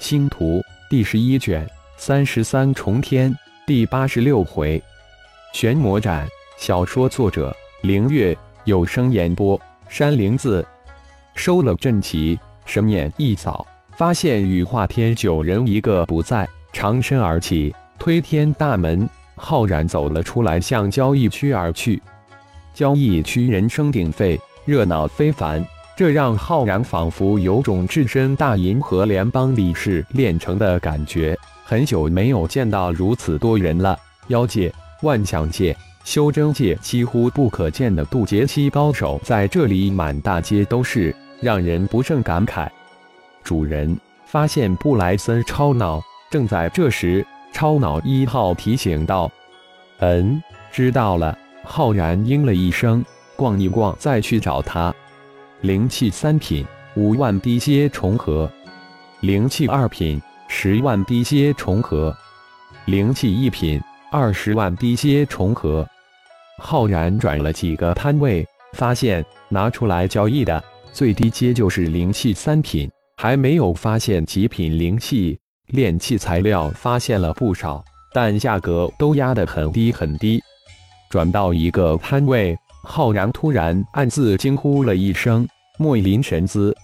星图第十一卷三十三重天第八十六回，玄魔斩。小说作者：凌月，有声演播：山灵子。收了阵旗，神眼一扫，发现羽化天九人一个不在，长身而起，推天大门，浩然走了出来，向交易区而去。交易区人声鼎沸，热闹非凡。这让浩然仿佛有种置身大银河联邦理事炼成的感觉。很久没有见到如此多人了，妖界、万象界、修真界几乎不可见的渡劫期高手在这里满大街都是，让人不胜感慨。主人发现布莱森超脑，正在这时，超脑一号提醒道：“嗯，知道了。”浩然应了一声，逛一逛再去找他。灵气三品，五万滴阶重合；灵气二品，十万滴阶重合；灵气一品，二十万滴阶重合。浩然转了几个摊位，发现拿出来交易的最低阶就是灵气三品，还没有发现极品灵气。炼器材料发现了不少，但价格都压得很低很低。转到一个摊位。浩然突然暗自惊呼了一声：“墨林神姿，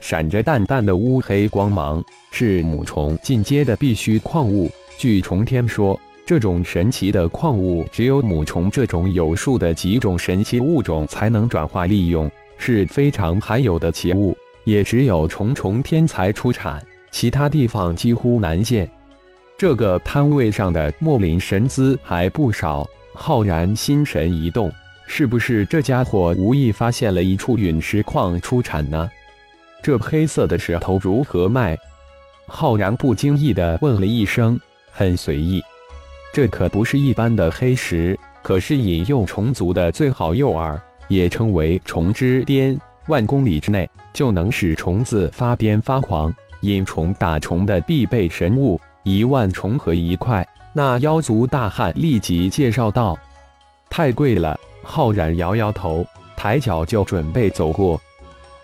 闪着淡淡的乌黑光芒，是母虫进阶的必须矿物。据重天说，这种神奇的矿物只有母虫这种有数的几种神奇物种才能转化利用，是非常罕有的奇物，也只有重重天才出产，其他地方几乎难见。这个摊位上的墨林神姿还不少，浩然心神一动。”是不是这家伙无意发现了一处陨石矿出产呢？这黑色的石头如何卖？浩然不经意地问了一声，很随意。这可不是一般的黑石，可是引诱虫族的最好诱饵，也称为虫之巅。万公里之内就能使虫子发癫发狂，引虫打虫的必备神物。一万重合一块。那妖族大汉立即介绍道：“太贵了。”浩然摇摇头，抬脚就准备走过。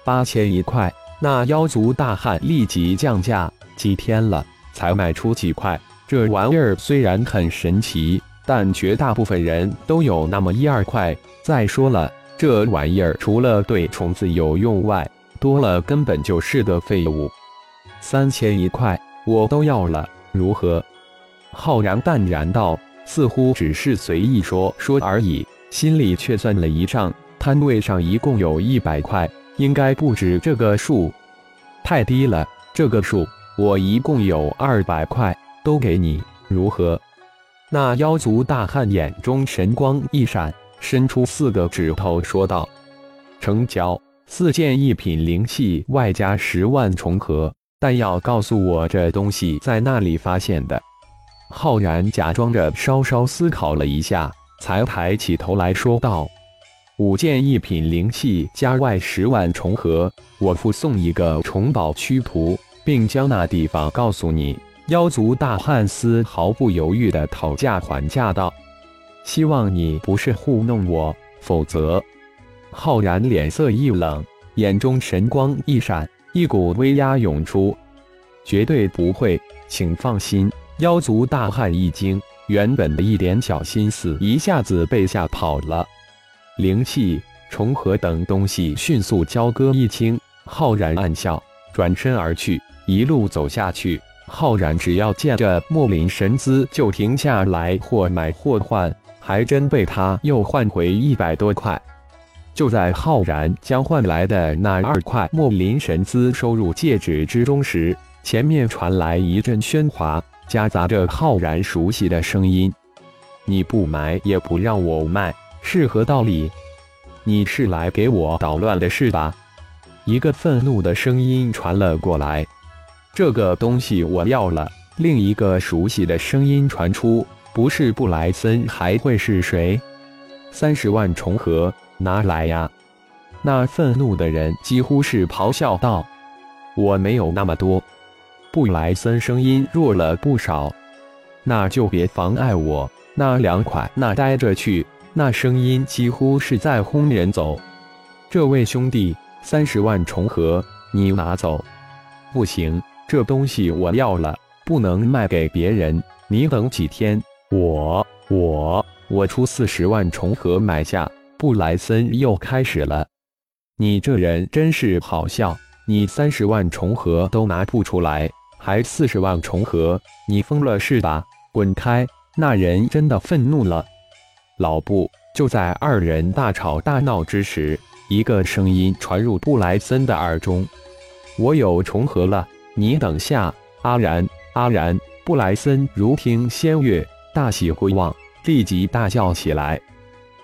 八千一块，那妖族大汉立即降价。几天了，才卖出几块。这玩意儿虽然很神奇，但绝大部分人都有那么一二块。再说了，这玩意儿除了对虫子有用外，多了根本就是个废物。三千一块，我都要了，如何？浩然淡然道，似乎只是随意说说而已。心里却算了一账，摊位上一共有一百块，应该不止这个数，太低了。这个数我一共有二百块，都给你，如何？那妖族大汉眼中神光一闪，伸出四个指头说道：“成交，四件一品灵器，外加十万重合，但要告诉我这东西在那里发现的。”浩然假装着稍稍思考了一下。才抬起头来说道：“五件一品灵器加外十万重合，我附送一个重宝驱图，并将那地方告诉你。”妖族大汉丝毫不犹豫地讨价还价道：“希望你不是糊弄我，否则……”浩然脸色一冷，眼中神光一闪，一股威压涌出：“绝对不会，请放心。”妖族大汉一惊。原本的一点小心思一下子被吓跑了，灵气重合等东西迅速交割一清。浩然暗笑，转身而去。一路走下去，浩然只要见着莫林神姿就停下来或买或换，还真被他又换回一百多块。就在浩然将换来的那二块莫林神姿收入戒指之中时，前面传来一阵喧哗。夹杂着浩然熟悉的声音：“你不买也不让我卖，是何道理？你是来给我捣乱的是吧？”一个愤怒的声音传了过来：“这个东西我要了。”另一个熟悉的声音传出：“不是布莱森还会是谁？”三十万重合，拿来呀！那愤怒的人几乎是咆哮道：“我没有那么多。”布莱森声音弱了不少，那就别妨碍我。那两块，那待着去。那声音几乎是在轰人走。这位兄弟，三十万重合，你拿走。不行，这东西我要了，不能卖给别人。你等几天，我我我出四十万重合买下。”布莱森又开始了：“你这人真是好笑，你三十万重合都拿不出来，还四十万重合？你疯了是吧？滚开！”那人真的愤怒了。老布就在二人大吵大闹之时，一个声音传入布莱森的耳中：“我有重合了，你等下。”阿然，阿然！布莱森如听仙乐，大喜回望，立即大叫起来：“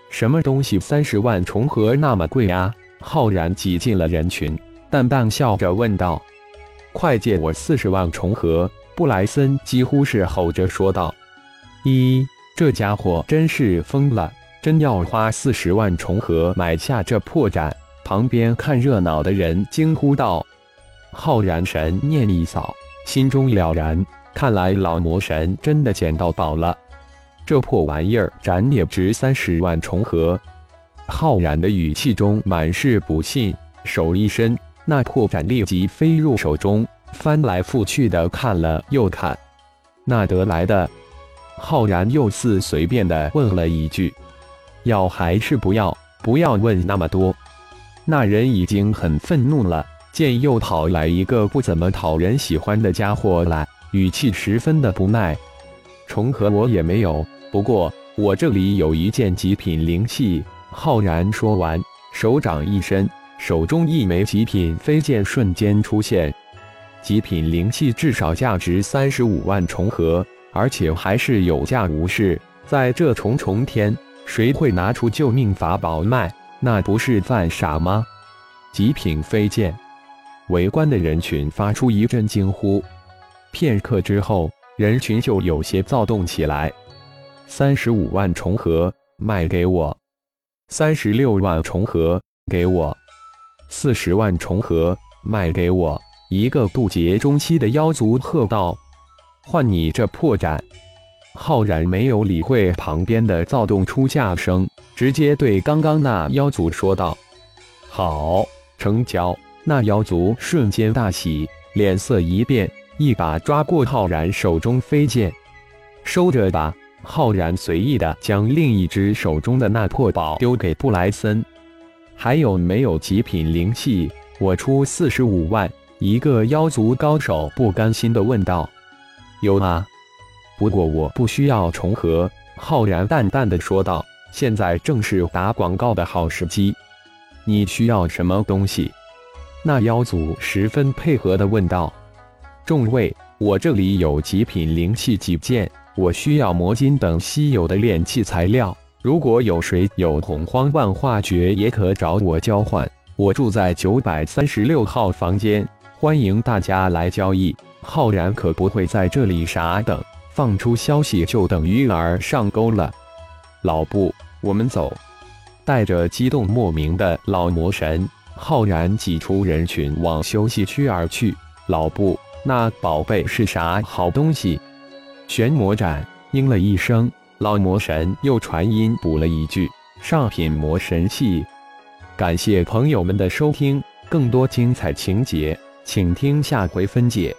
什么东西？三十万重合那么贵啊？”浩然挤进了人群，淡淡笑着问道：“快借我四十万重合！”布莱森几乎是吼着说道：“一。”这家伙真是疯了！真要花四十万重合买下这破绽？旁边看热闹的人惊呼道：“浩然神念一扫，心中了然，看来老魔神真的捡到宝了。这破玩意儿斩也值三十万重合。”浩然的语气中满是不信，手一伸，那破绽立即飞入手中，翻来覆去的看了又看，那得来的？浩然又似随便的问了一句：“要还是不要？不要问那么多。”那人已经很愤怒了，见又跑来一个不怎么讨人喜欢的家伙来，语气十分的不耐。重合我也没有，不过我这里有一件极品灵器。浩然说完，手掌一伸，手中一枚极品飞剑瞬间出现。极品灵器至少价值三十五万重合。而且还是有价无市，在这重重天，谁会拿出救命法宝卖？那不是犯傻吗？极品飞剑，围观的人群发出一阵惊呼。片刻之后，人群就有些躁动起来。三十五万重合，卖给我；三十六万重合，给我；四十万重合，卖给我！一个渡劫中期的妖族喝道。换你这破绽！浩然没有理会旁边的躁动出价声，直接对刚刚那妖族说道：“好，成交！”那妖族瞬间大喜，脸色一变，一把抓过浩然手中飞剑，收着吧。浩然随意的将另一只手中的那破宝丢给布莱森。还有没有极品灵气？我出四十五万。一个妖族高手不甘心的问道。有啊，不过我不需要重合。”浩然淡淡的说道，“现在正是打广告的好时机。你需要什么东西？”那妖族十分配合的问道。“众位，我这里有极品灵器几件，我需要魔晶等稀有的炼器材料。如果有谁有洪荒万化诀，也可找我交换。我住在九百三十六号房间，欢迎大家来交易。”浩然可不会在这里傻等，放出消息就等于儿上钩了。老布，我们走。带着激动莫名的老魔神，浩然挤出人群往休息区而去。老布，那宝贝是啥好东西？玄魔斩。应了一声，老魔神又传音补了一句：上品魔神器。感谢朋友们的收听，更多精彩情节，请听下回分解。